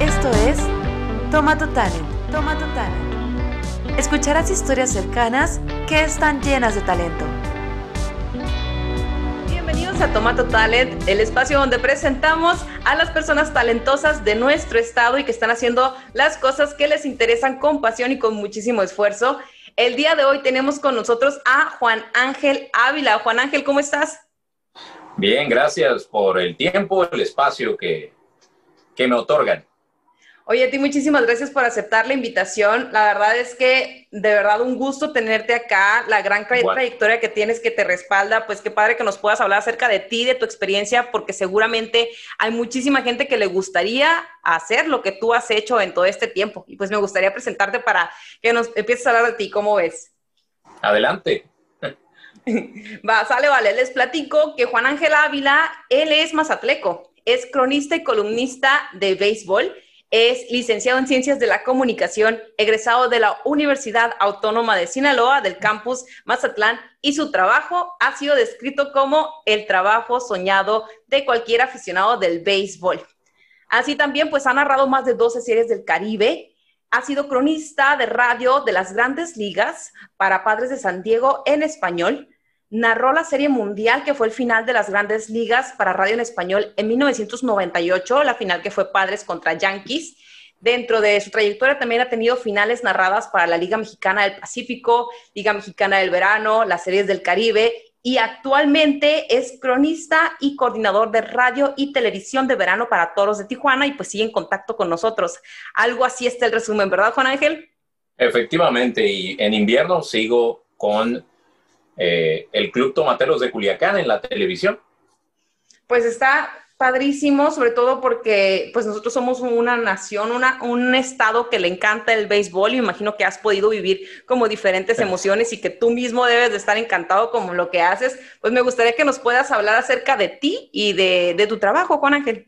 Esto es Toma tu Talent, Toma tu Talent. Escucharás historias cercanas que están llenas de talento. Bienvenidos a Toma tu Talent, el espacio donde presentamos a las personas talentosas de nuestro estado y que están haciendo las cosas que les interesan con pasión y con muchísimo esfuerzo. El día de hoy tenemos con nosotros a Juan Ángel Ávila. Juan Ángel, ¿cómo estás? Bien, gracias por el tiempo, el espacio que, que me otorgan. Oye, a ti muchísimas gracias por aceptar la invitación. La verdad es que de verdad un gusto tenerte acá, la gran trayectoria que tienes que te respalda, pues qué padre que nos puedas hablar acerca de ti, de tu experiencia, porque seguramente hay muchísima gente que le gustaría hacer lo que tú has hecho en todo este tiempo. Y pues me gustaría presentarte para que nos empieces a hablar de ti, ¿cómo ves? Adelante. Va, sale, vale. Les platico que Juan Ángel Ávila, él es mazatleco, es cronista y columnista de béisbol es licenciado en Ciencias de la Comunicación, egresado de la Universidad Autónoma de Sinaloa del campus Mazatlán y su trabajo ha sido descrito como el trabajo soñado de cualquier aficionado del béisbol. Así también pues ha narrado más de 12 series del Caribe, ha sido cronista de radio de las grandes ligas para Padres de San Diego en español, narró la Serie Mundial, que fue el final de las grandes ligas para radio en español en 1998, la final que fue Padres contra Yankees. Dentro de su trayectoria también ha tenido finales narradas para la Liga Mexicana del Pacífico, Liga Mexicana del Verano, las series del Caribe y actualmente es cronista y coordinador de radio y televisión de verano para Toros de Tijuana y pues sigue en contacto con nosotros. Algo así está el resumen, ¿verdad, Juan Ángel? Efectivamente, y en invierno sigo con eh, el Club Tomateros de Culiacán en la televisión. Pues está padrísimo, sobre todo porque pues nosotros somos una nación, una, un estado que le encanta el béisbol y imagino que has podido vivir como diferentes emociones y que tú mismo debes de estar encantado como lo que haces. Pues me gustaría que nos puedas hablar acerca de ti y de, de tu trabajo, Juan Ángel.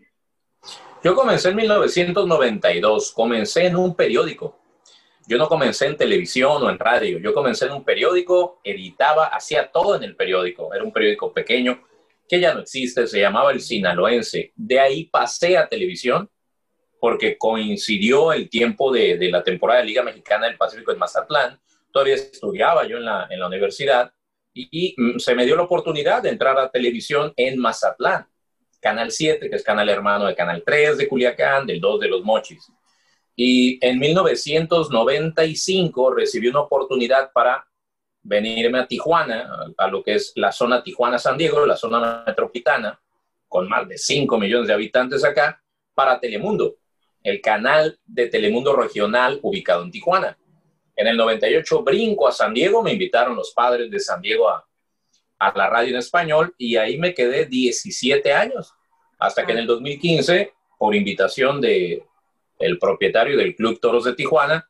Yo comencé en 1992, comencé en un periódico yo no comencé en televisión o en radio, yo comencé en un periódico, editaba, hacía todo en el periódico, era un periódico pequeño que ya no existe, se llamaba El Sinaloense. De ahí pasé a televisión porque coincidió el tiempo de, la temporada de Liga Mexicana del Pacífico en Mazatlán. Todavía estudiaba yo en la, universidad y, y, se me dio la oportunidad de entrar a televisión en Mazatlán. Canal 7, que es canal hermano de Canal 3 de Culiacán, del 2 de los Mochis. Y en 1995 recibí una oportunidad para venirme a Tijuana, a, lo que es la zona Tijuana-San Diego, la zona metropolitana, con más de 5 millones de habitantes acá, para Telemundo, el canal de Telemundo regional ubicado en Tijuana. En el 98 brinco a San Diego, me invitaron los padres de San Diego a, a la radio en español y ahí me quedé 17 años, hasta que en el 2015, por invitación de, el propietario del Club Toros de Tijuana,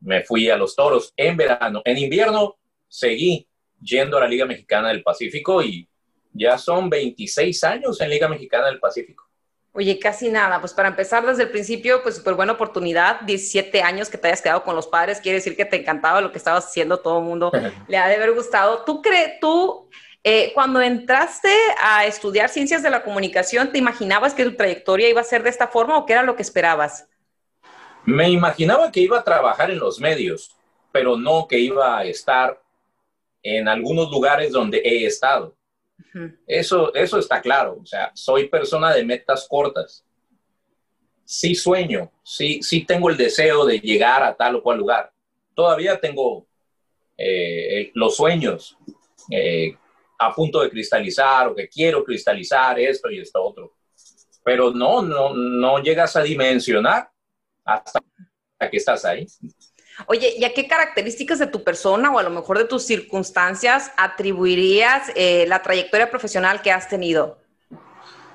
me fui a los toros en verano. En invierno seguí yendo a la Liga Mexicana del Pacífico y ya son 26 años en Liga Mexicana del Pacífico. Oye, casi nada. Pues para empezar desde el principio, pues súper buena oportunidad. 17 años que te hayas quedado con los padres, quiere decir que te encantaba lo que estabas haciendo, todo el mundo le ha de haber gustado. ¿Tú crees, tú eh, cuando entraste a estudiar ciencias de la comunicación, ¿te imaginabas que tu trayectoria iba a ser de esta forma o qué era lo que esperabas? Me imaginaba que iba a trabajar en los medios, pero no que iba a estar en algunos lugares donde he estado. eso, eso está claro. O sea, soy persona de metas cortas. Sí sueño, sí, sí tengo el deseo de llegar a tal o cual lugar. Todavía tengo eh, los sueños eh, a punto de cristalizar o que quiero cristalizar esto y esto otro. Pero no, no, no llegas a dimensionar hasta que estás ahí. Oye, ¿y a qué características de tu persona o a lo mejor de tus circunstancias atribuirías eh, la trayectoria profesional que has tenido?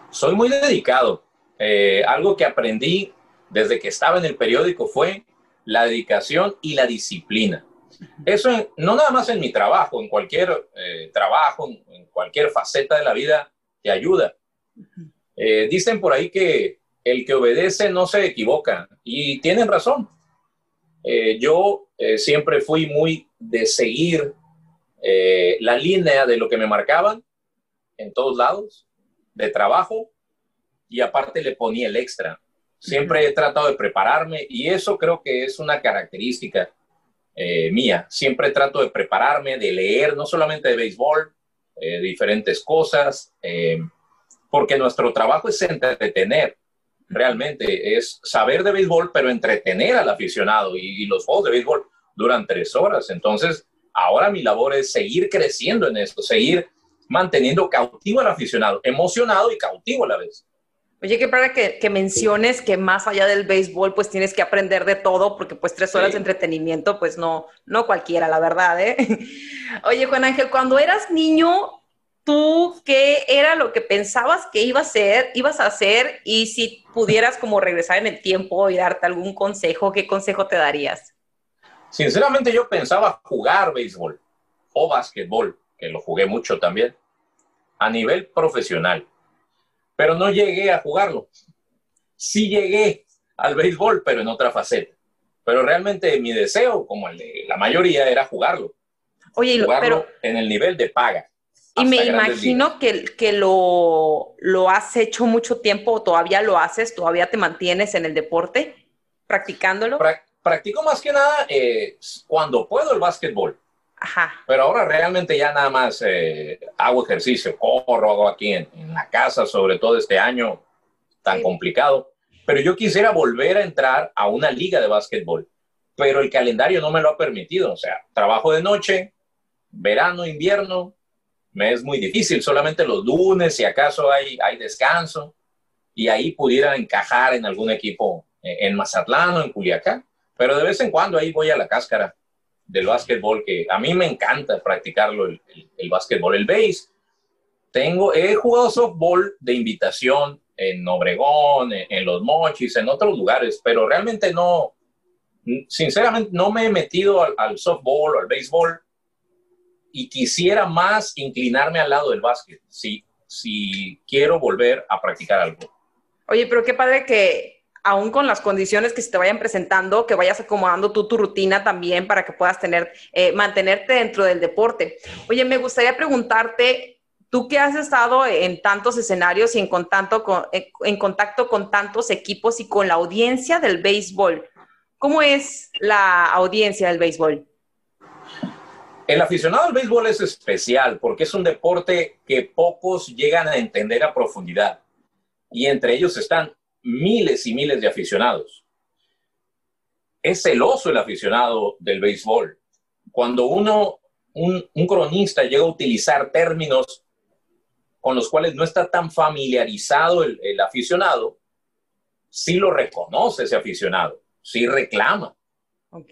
Soy muy dedicado. Eh, algo que aprendí desde que estaba en el periódico fue la dedicación y la disciplina. Eso no nada más en mi trabajo, en cualquier eh, trabajo, en, cualquier faceta de la vida, te ayuda. Eh, dicen por ahí que el que obedece no se equivoca y tienen razón. Eh, yo siempre fui muy de seguir la línea de lo que me marcaban en todos lados, de trabajo, y aparte le ponía el extra. Siempre he tratado de prepararme y eso creo que es una característica eh, mía. Siempre trato de prepararme, de leer, no solamente de béisbol, eh, diferentes cosas, eh, porque nuestro trabajo es entretener, realmente, es saber de béisbol, pero entretener al aficionado y, los juegos de béisbol duran tres horas. Entonces, ahora mi labor es seguir creciendo en esto, seguir manteniendo cautivo al aficionado, emocionado y cautivo a la vez. Oye, qué para que, que, menciones que más allá del béisbol, pues tienes que aprender de todo, porque pues tres horas de entretenimiento, pues no, no cualquiera, la verdad, ¿eh? Oye, Juan Ángel, cuando eras niño, ¿tú qué era lo que pensabas que iba a ser, ibas a hacer? Y si pudieras como regresar en el tiempo y darte algún consejo, ¿qué consejo te darías? Sinceramente yo pensaba jugar béisbol o básquetbol, que lo jugué mucho también, a nivel profesional pero no llegué a jugarlo. Sí llegué al béisbol, pero en otra faceta. Pero realmente mi deseo, como el de la mayoría, era jugarlo. Oye, jugarlo pero, en el nivel de paga. Y me imagino que, que lo, lo has hecho mucho tiempo, o todavía lo haces, todavía te mantienes en el deporte, practicándolo. practico más que nada eh, cuando puedo el básquetbol. Pero ahora realmente ya nada más eh, hago ejercicio, corro, hago aquí en, la casa, sobre todo este año tan complicado. Pero yo quisiera volver a entrar a una liga de básquetbol, pero el calendario no me lo ha permitido. O sea, trabajo de noche, verano, invierno, me es muy difícil. Solamente los lunes, si acaso hay, hay descanso, y ahí pudiera encajar en algún equipo eh, en Mazatlán o en Culiacán. Pero de vez en cuando ahí voy a la cáscara del básquetbol, que a mí me encanta practicarlo, el, el, básquetbol, el base. Tengo, he jugado softball de invitación en Obregón, en, Los Mochis, en otros lugares, pero realmente no, sinceramente no me he metido al, softball o al béisbol y quisiera más inclinarme al lado del básquet, si, si quiero volver a practicar algo. Oye, pero qué padre que, aún con las condiciones que se te vayan presentando, que vayas acomodando tú tu rutina también para que puedas tener, eh, mantenerte dentro del deporte. Oye, me gustaría preguntarte, tú que has estado en tantos escenarios y en contacto con, eh, en contacto con tantos equipos y con la audiencia del béisbol, ¿cómo es la audiencia del béisbol? El aficionado al béisbol es especial porque es un deporte que pocos llegan a entender a profundidad. Y entre ellos están miles y miles de aficionados. Es celoso el aficionado del béisbol. Cuando uno, un, cronista llega a utilizar términos con los cuales no está tan familiarizado el, aficionado, sí lo reconoce ese aficionado, sí reclama.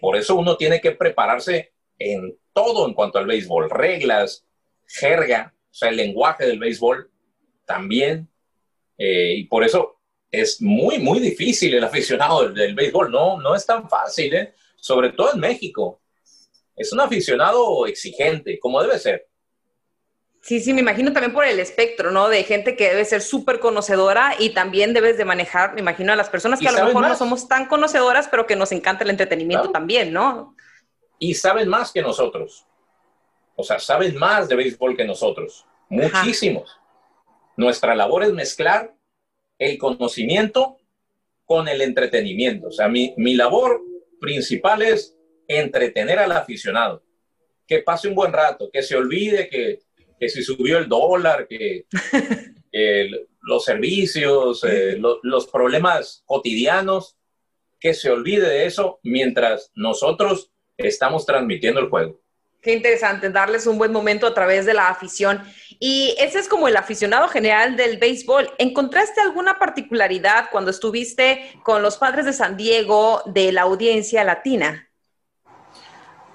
Por eso uno tiene que prepararse en todo en cuanto al béisbol, reglas, jerga, o sea, el lenguaje del béisbol también. Eh, y por eso es muy, muy difícil el aficionado del, béisbol, no, no es tan fácil, ¿eh? sobre todo en México. Es un aficionado exigente, como debe ser. Sí, sí, me imagino también por el espectro, ¿no? De gente que debe ser súper conocedora y también debes de manejar, me imagino, a las personas que a lo mejor no somos tan conocedoras, pero que nos encanta el entretenimiento también, ¿no? Y saben más que nosotros. O sea, saben más de béisbol que nosotros. Muchísimos. Nuestra labor es mezclar el conocimiento con el entretenimiento. O sea, mi, mi labor principal es entretener al aficionado, que pase un buen rato, que se olvide que, que si subió el dólar, que, los servicios, eh, los problemas cotidianos, que se olvide de eso mientras nosotros estamos transmitiendo el juego. Qué interesante, darles un buen momento a través de la afición. Y ese es como el aficionado general del béisbol. ¿Encontraste alguna particularidad cuando estuviste con los padres de San Diego de la audiencia latina?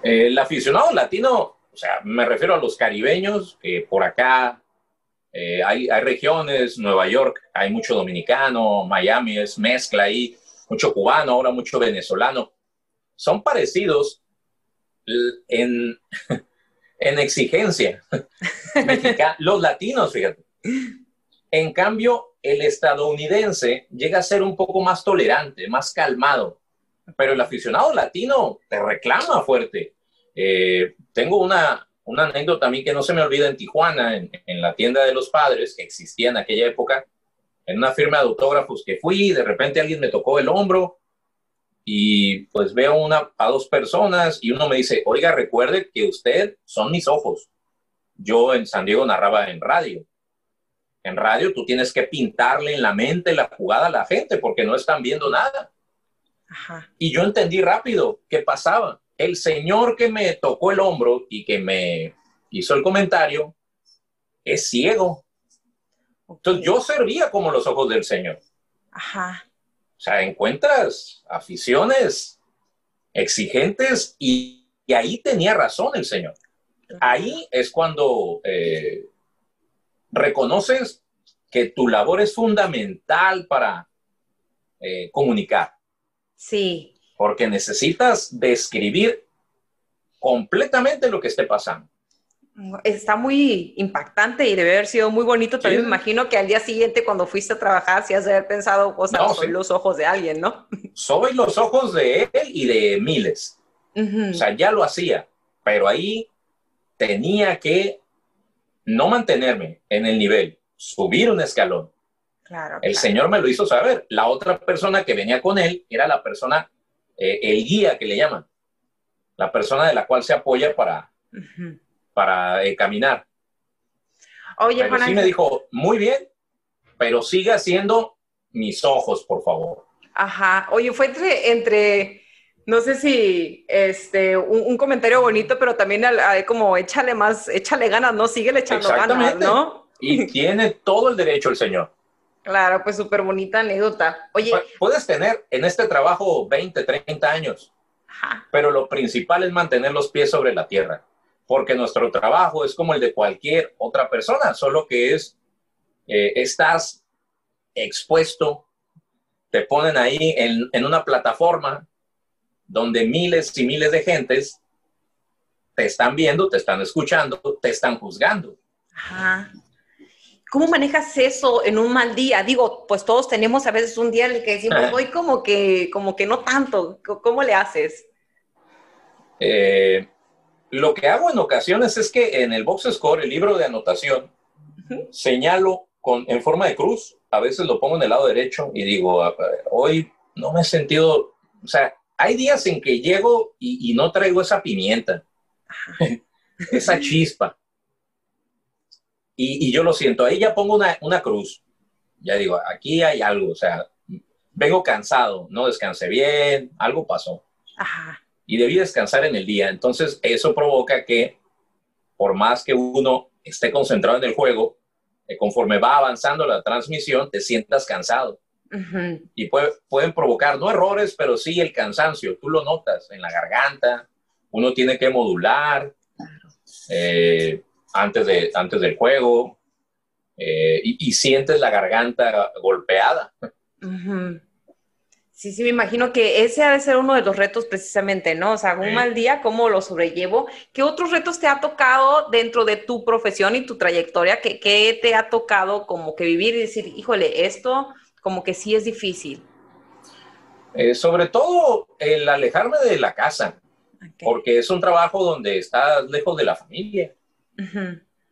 El aficionado latino, o sea, me refiero a los caribeños, que por acá eh, hay, hay, regiones, Nueva York, hay mucho dominicano, Miami es mezcla ahí, mucho cubano, ahora mucho venezolano. Son parecidos en, en exigencia. los latinos, fíjate. En cambio, el estadounidense llega a ser un poco más tolerante, más calmado, pero el aficionado latino te reclama fuerte. Eh, tengo una, una anécdota a mí que no se me olvida en Tijuana, en, la tienda de los padres, que existía en aquella época. en una firma de autógrafos que fui, de repente alguien me tocó el hombro y pues veo una, a dos personas y uno me dice, oiga, recuerde que usted son mis ojos. Yo en San Diego narraba en radio. En radio tú tienes que pintarle en la mente la jugada a la gente porque no están viendo nada. Y yo entendí rápido qué pasaba. El señor que me tocó el hombro y que me hizo el comentario es ciego. Entonces yo servía como los ojos del Señor. Ajá. O sea, encuentras aficiones exigentes y, ahí tenía razón el Señor. Ahí es cuando eh, reconoces que tu labor es fundamental para eh, comunicar. Sí. Porque necesitas describir completamente lo que esté pasando. Está muy impactante y debe haber sido muy bonito. También me imagino que al día siguiente cuando fuiste a trabajar, si has de haber pensado, o sea, soy los ojos de alguien, ¿no? Soy los ojos de él y de miles. O sea, ya lo hacía, pero ahí tenía que no mantenerme en el nivel, subir un escalón. Claro, el Señor me lo hizo saber. La otra persona que venía con él era la persona, eh, el guía que le llaman, la persona de la cual se apoya para, para eh, caminar. Oye, Juan sí me dijo, muy bien, pero siga siendo mis ojos, por favor. Ajá. Oye, fue entre, entre no sé si este, un, comentario bonito, pero también como échale más, échale ganas, ¿no? Sigue echando ganas, ¿no? Y tiene todo el derecho el señor. Claro, pues súper bonita anécdota. Oye. Puedes tener en este trabajo 20, 30 años, Ajá. pero lo principal es mantener los pies sobre la tierra porque nuestro trabajo es como el de cualquier otra persona, solo que es, eh, estás expuesto, te ponen ahí en, en, una plataforma donde miles y miles de gentes te están viendo, te están escuchando, te están juzgando. Ajá. ¿Cómo manejas eso en un mal día? Digo, pues todos tenemos a veces un día en el que decimos, voy como que, como que no tanto. ¿Cómo le haces? Eh, lo que hago en ocasiones es que en el box score, el libro de anotación, señalo con, en forma de cruz. A veces lo pongo en el lado derecho y digo, hoy no me he sentido, o sea, hay días en que llego y, no traigo esa pimienta, esa chispa. Y, yo lo siento, ahí ya pongo una, una cruz. Ya digo, aquí hay algo, o sea, vengo cansado, no descansé bien, algo pasó. Ajá y debí descansar en el día. Entonces, eso provoca que, por más que uno esté concentrado en el juego, eh, conforme va avanzando la transmisión, te sientas cansado. Y pueden provocar, no errores, pero sí el cansancio. Tú lo notas en la garganta, uno tiene que modular eh, antes, de, antes del juego eh, y, sientes la garganta golpeada. Sí, sí, me imagino que ese ha de ser uno de los retos precisamente, ¿no? O sea, un mal día, ¿cómo lo sobrellevo? ¿Qué otros retos te ha tocado dentro de tu profesión y tu trayectoria? ¿Qué, te ha tocado como que vivir y decir, híjole, esto como que sí es difícil? Eh, sobre todo el alejarme de la casa, porque es un trabajo donde estás lejos de la familia.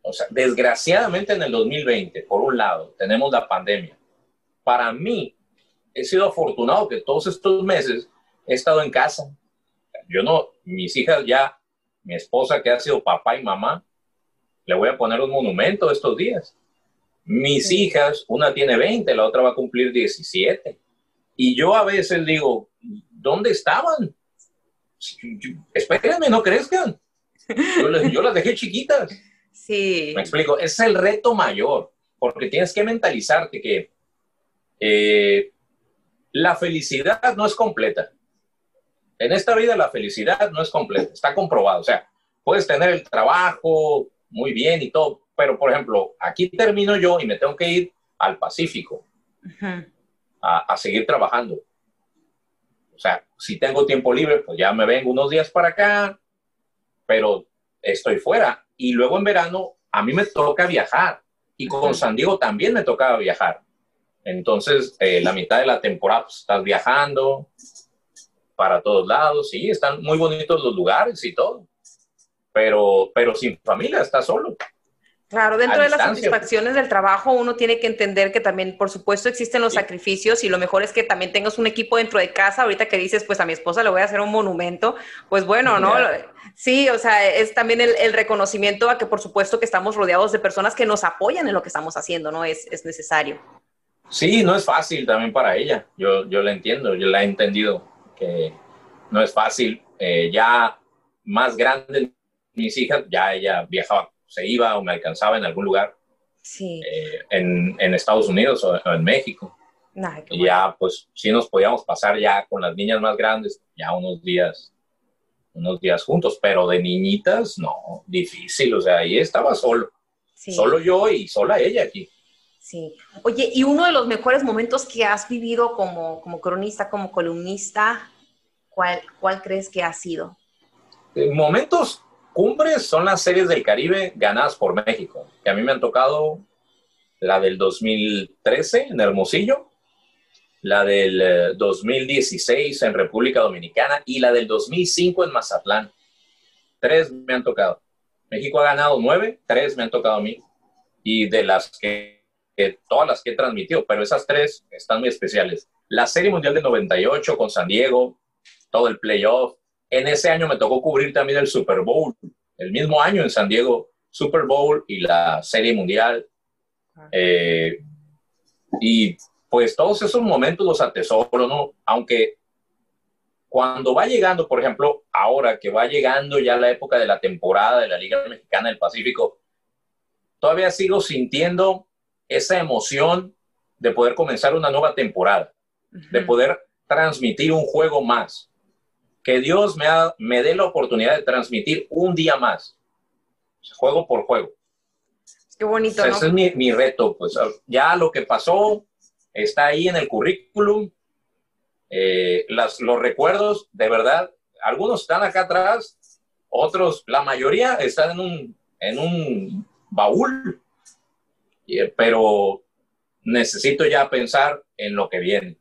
O sea, desgraciadamente en el 2020, por un lado, tenemos la pandemia. Para mí, he sido afortunado que todos estos meses he estado en casa. Yo no, mis hijas ya, mi esposa que ha sido papá y mamá, le voy a poner un monumento estos días. Mis hijas, una tiene 20, la otra va a cumplir 17. Y yo a veces digo, ¿dónde estaban? Espérenme, no crezcan. Yo, las dejé chiquitas. Sí. Me explico, es el reto mayor, porque tienes que mentalizarte que eh, la felicidad no es completa. En esta vida la felicidad no es completa, está comprobado. O sea, puedes tener el trabajo muy bien y todo, pero por ejemplo, aquí termino yo y me tengo que ir al Pacífico a, seguir trabajando. O sea, si tengo tiempo libre, pues ya me vengo unos días para acá, pero estoy fuera. Y luego en verano a mí me toca viajar y con San Diego también me tocaba viajar. Entonces, eh, la mitad de la temporada pues, estás viajando para todos lados, sí, están muy bonitos los lugares y todo, pero, pero sin familia, estás solo. Claro, dentro de las satisfacciones del trabajo uno tiene que entender que también, por supuesto, existen los sacrificios y lo mejor es que también tengas un equipo dentro de casa. Ahorita que dices, pues a mi esposa le voy a hacer un monumento, pues bueno, ¿no? Sí, o sea, es también el, reconocimiento a que por supuesto que estamos rodeados de personas que nos apoyan en lo que estamos haciendo, ¿no? Es, es necesario. Sí, no es fácil también para ella. Yo, yo la entiendo, yo la he entendido que no es fácil. Eh, ya más grande mis hijas, ya ella viajaba se iba o me alcanzaba en algún lugar eh, en, en, Estados Unidos o, en México. y ya, pues, sí nos podíamos pasar ya con las niñas más grandes, ya unos días, unos días juntos, pero de niñitas, no, difícil, o sea, ahí estaba solo, solo yo y sola ella aquí. Sí. Oye, y uno de los mejores momentos que has vivido como, como cronista, como columnista, ¿cuál, ¿cuál crees que ha sido? Eh, momentos cumbres son las series del Caribe ganadas por México, que a mí me han tocado la del 2013 en Hermosillo, la del 2016 eh, en República Dominicana y la del 2005 en Mazatlán. Tres me han tocado. México ha ganado nueve, tres me han tocado a mí. Y de las que, todas las que he transmitido, pero esas tres están muy especiales. La Serie Mundial del 98 con San Diego, todo el playoff, en ese año me tocó cubrir también el Super Bowl, el mismo año en San Diego, Super Bowl y la Serie Mundial. Eh, y pues todos esos momentos los atesoro, ¿no? Aunque cuando va llegando, por ejemplo, ahora que va llegando ya la época de la temporada de la Liga Mexicana del Pacífico, todavía sigo sintiendo esa emoción de poder comenzar una nueva temporada, de poder transmitir un juego más, que Dios me, me dé la oportunidad de transmitir un día más, juego por juego. Qué bonito. Ese es mi, reto, pues ya lo que pasó está ahí en el currículum, eh, las, los recuerdos, de verdad, algunos están acá atrás, otros, la mayoría están en un, en un baúl, pero necesito ya pensar en lo que viene.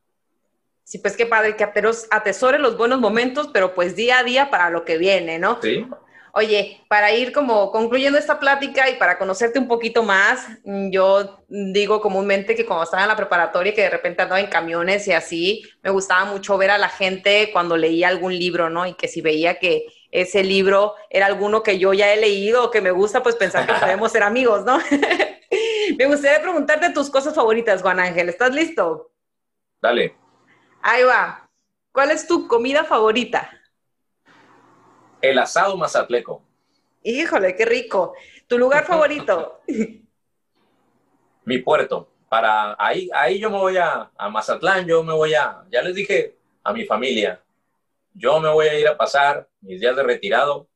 Sí, pues qué padre, que atesore los buenos momentos, pero pues día a día para lo que viene, ¿no? Sí. Oye, para ir como concluyendo esta plática y para conocerte un poquito más, mm, yo digo comúnmente que cuando estaba en la preparatoria, que de repente andaba en camiones y así, me gustaba mucho ver a la gente cuando leía algún libro, ¿no? Y que si veía que ese libro era alguno que yo ya he leído o que me gusta, pues pensar que podemos ser amigos, ¿no? me gustaría preguntarte tus cosas favoritas, Juan Ángel. ¿Estás listo? Dale. Ahí va. ¿Cuál es tu comida favorita? El asado mazatleco. Híjole, qué rico. ¿Tu lugar favorito? Mi puerto. Para ahí, ahí yo me voy a, a Mazatlán, yo me voy a, ya les dije a mi familia, yo me voy a ir a pasar mis días de retirado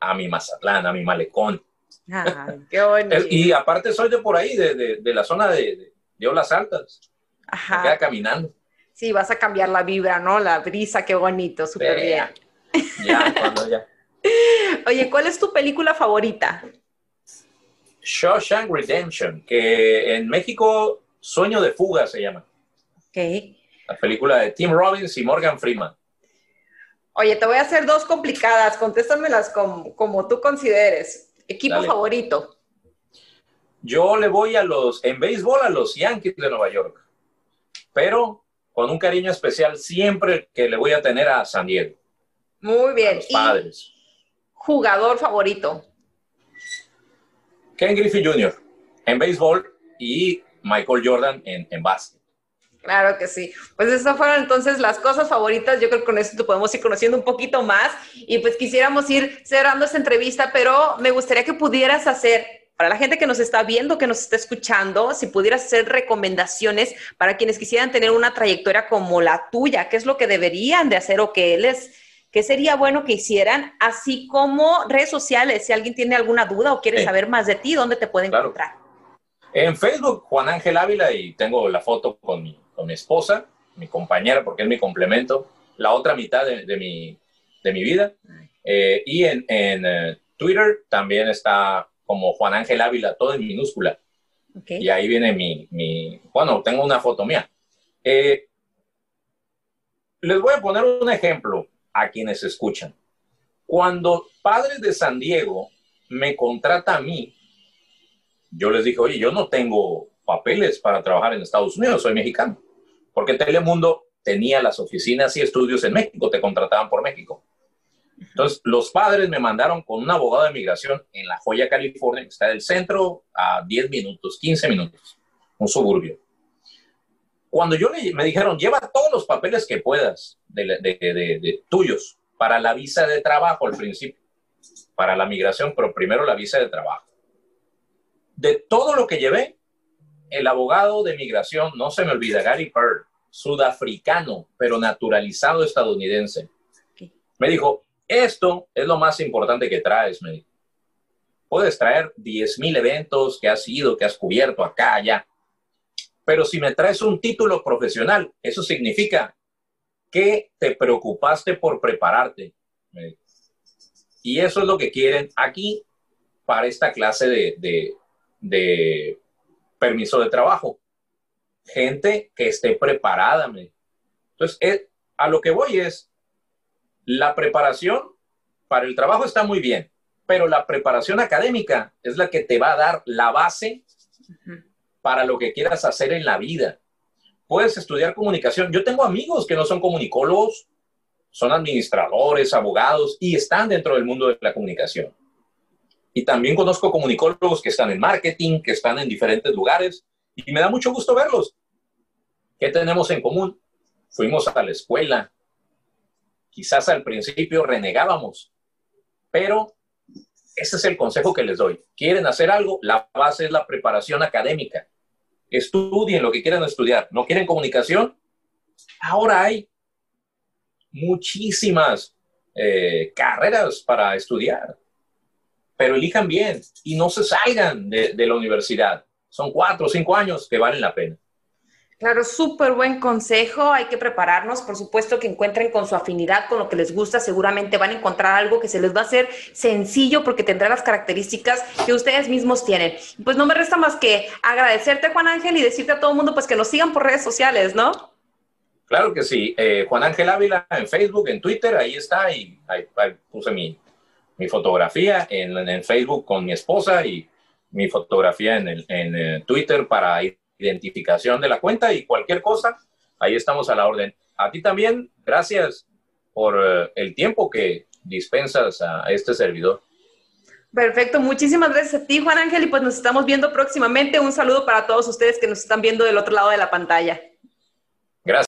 a mi Mazatlán, a mi malecón. qué bonito. y aparte soy de por ahí, de, la zona de, de, Olas Altas. Ajá. Me queda caminando. Sí, vas a cambiar la vibra, ¿no? La brisa, qué bonito, súper bien. Ya, cuando ya. Oye, ¿cuál es tu película favorita? Shawshank Redemption, que en México Sueño de Fuga se llama. Ok. La película de Tim Robbins y Morgan Freeman. Oye, te voy a hacer dos complicadas, contéstamelas como, como tú consideres. Equipo favorito. Yo le voy a los, en béisbol, a los Yankees de Nueva York. Pero con un cariño especial siempre que le voy a tener a San Diego. Muy bien. los padres. jugador favorito. Ken Griffey Jr. en béisbol y Michael Jordan en, en básquet. Claro que sí. Pues esas fueron entonces las cosas favoritas. Yo creo que con esto podemos ir conociendo un poquito más y pues quisiéramos ir cerrando esta entrevista, pero me gustaría que pudieras hacer para la gente que nos está viendo, que nos está escuchando, si pudieras hacer recomendaciones para quienes quisieran tener una trayectoria como la tuya, qué es lo que deberían de hacer o qué les, qué sería bueno que hicieran, así como redes sociales, si alguien tiene alguna duda o quiere saber más de ti, ¿dónde te pueden encontrar? En Facebook, Juan Ángel Ávila, y tengo la foto con mi, con mi esposa, mi compañera, porque es mi complemento, la otra mitad de, mi, de mi vida. Eh, y en, en eh, Twitter también está como Juan Ángel Ávila, todo en minúscula. Y ahí viene mi, mi, bueno, tengo una foto mía. Eh, les voy a poner un ejemplo a quienes escuchan. Cuando Padres de San Diego me contrata a mí, yo les dije, oye, yo no tengo papeles para trabajar en Estados Unidos, soy mexicano. Porque Telemundo tenía las oficinas y estudios en México, te contrataban por México. Entonces, los padres me mandaron con un abogado de migración en La Joya, California, que está del centro a 10 minutos, 15 minutos, un suburbio. Cuando yo le, me dijeron, lleva todos los papeles que puedas de, de, de, tuyos para la visa de trabajo al principio, para la migración, pero primero la visa de trabajo. De todo lo que llevé, el abogado de migración, no se me olvida, Gary Pearl, sudafricano, pero naturalizado estadounidense, me dijo, esto es lo más importante que traes, me dijo. Puedes traer 10.000 eventos que has ido, que has cubierto acá, allá. Pero si me traes un título profesional, eso significa que te preocupaste por prepararte. Y eso es lo que quieren aquí para esta clase de, de, permiso de trabajo. Gente que esté preparada. Entonces, eh, a lo que voy es, la preparación para el trabajo está muy bien, pero la preparación académica es la que te va a dar la base para lo que quieras hacer en la vida. Puedes estudiar comunicación. Yo tengo amigos que no son comunicólogos, son administradores, abogados y están dentro del mundo de la comunicación. Y también conozco comunicólogos que están en marketing, que están en diferentes lugares y me da mucho gusto verlos. ¿Qué tenemos en común? Fuimos a la escuela. Quizás al principio renegábamos, pero ese es el consejo que les doy. ¿Quieren hacer algo? La base es la preparación académica. Estudien lo que quieran estudiar. ¿No quieren comunicación? Ahora hay muchísimas eh, carreras para estudiar, pero elijan bien y no se salgan de, de la universidad. Son cuatro o cinco años que valen la pena. Claro, súper buen consejo. Hay que prepararnos. Por supuesto que encuentren con su afinidad, con lo que les gusta. Seguramente van a encontrar algo que se les va a hacer sencillo porque tendrá las características que ustedes mismos tienen. Pues no me resta más que agradecerte, Juan Ángel, y decirte a todo el mundo pues que nos sigan por redes sociales, ¿no? Claro que sí. Eh, Juan Ángel Ávila en Facebook, en Twitter, ahí está. Y ahí, puse mi, mi fotografía en, Facebook con mi esposa y mi fotografía en, el, en eh, Twitter para identificación de la cuenta y cualquier cosa, ahí estamos a la orden. A ti también, gracias por eh, el tiempo que dispensas a este servidor. Perfecto, muchísimas gracias a ti, Juan Ángel, y pues nos estamos viendo próximamente. Un saludo para todos ustedes que nos están viendo del otro lado de la pantalla.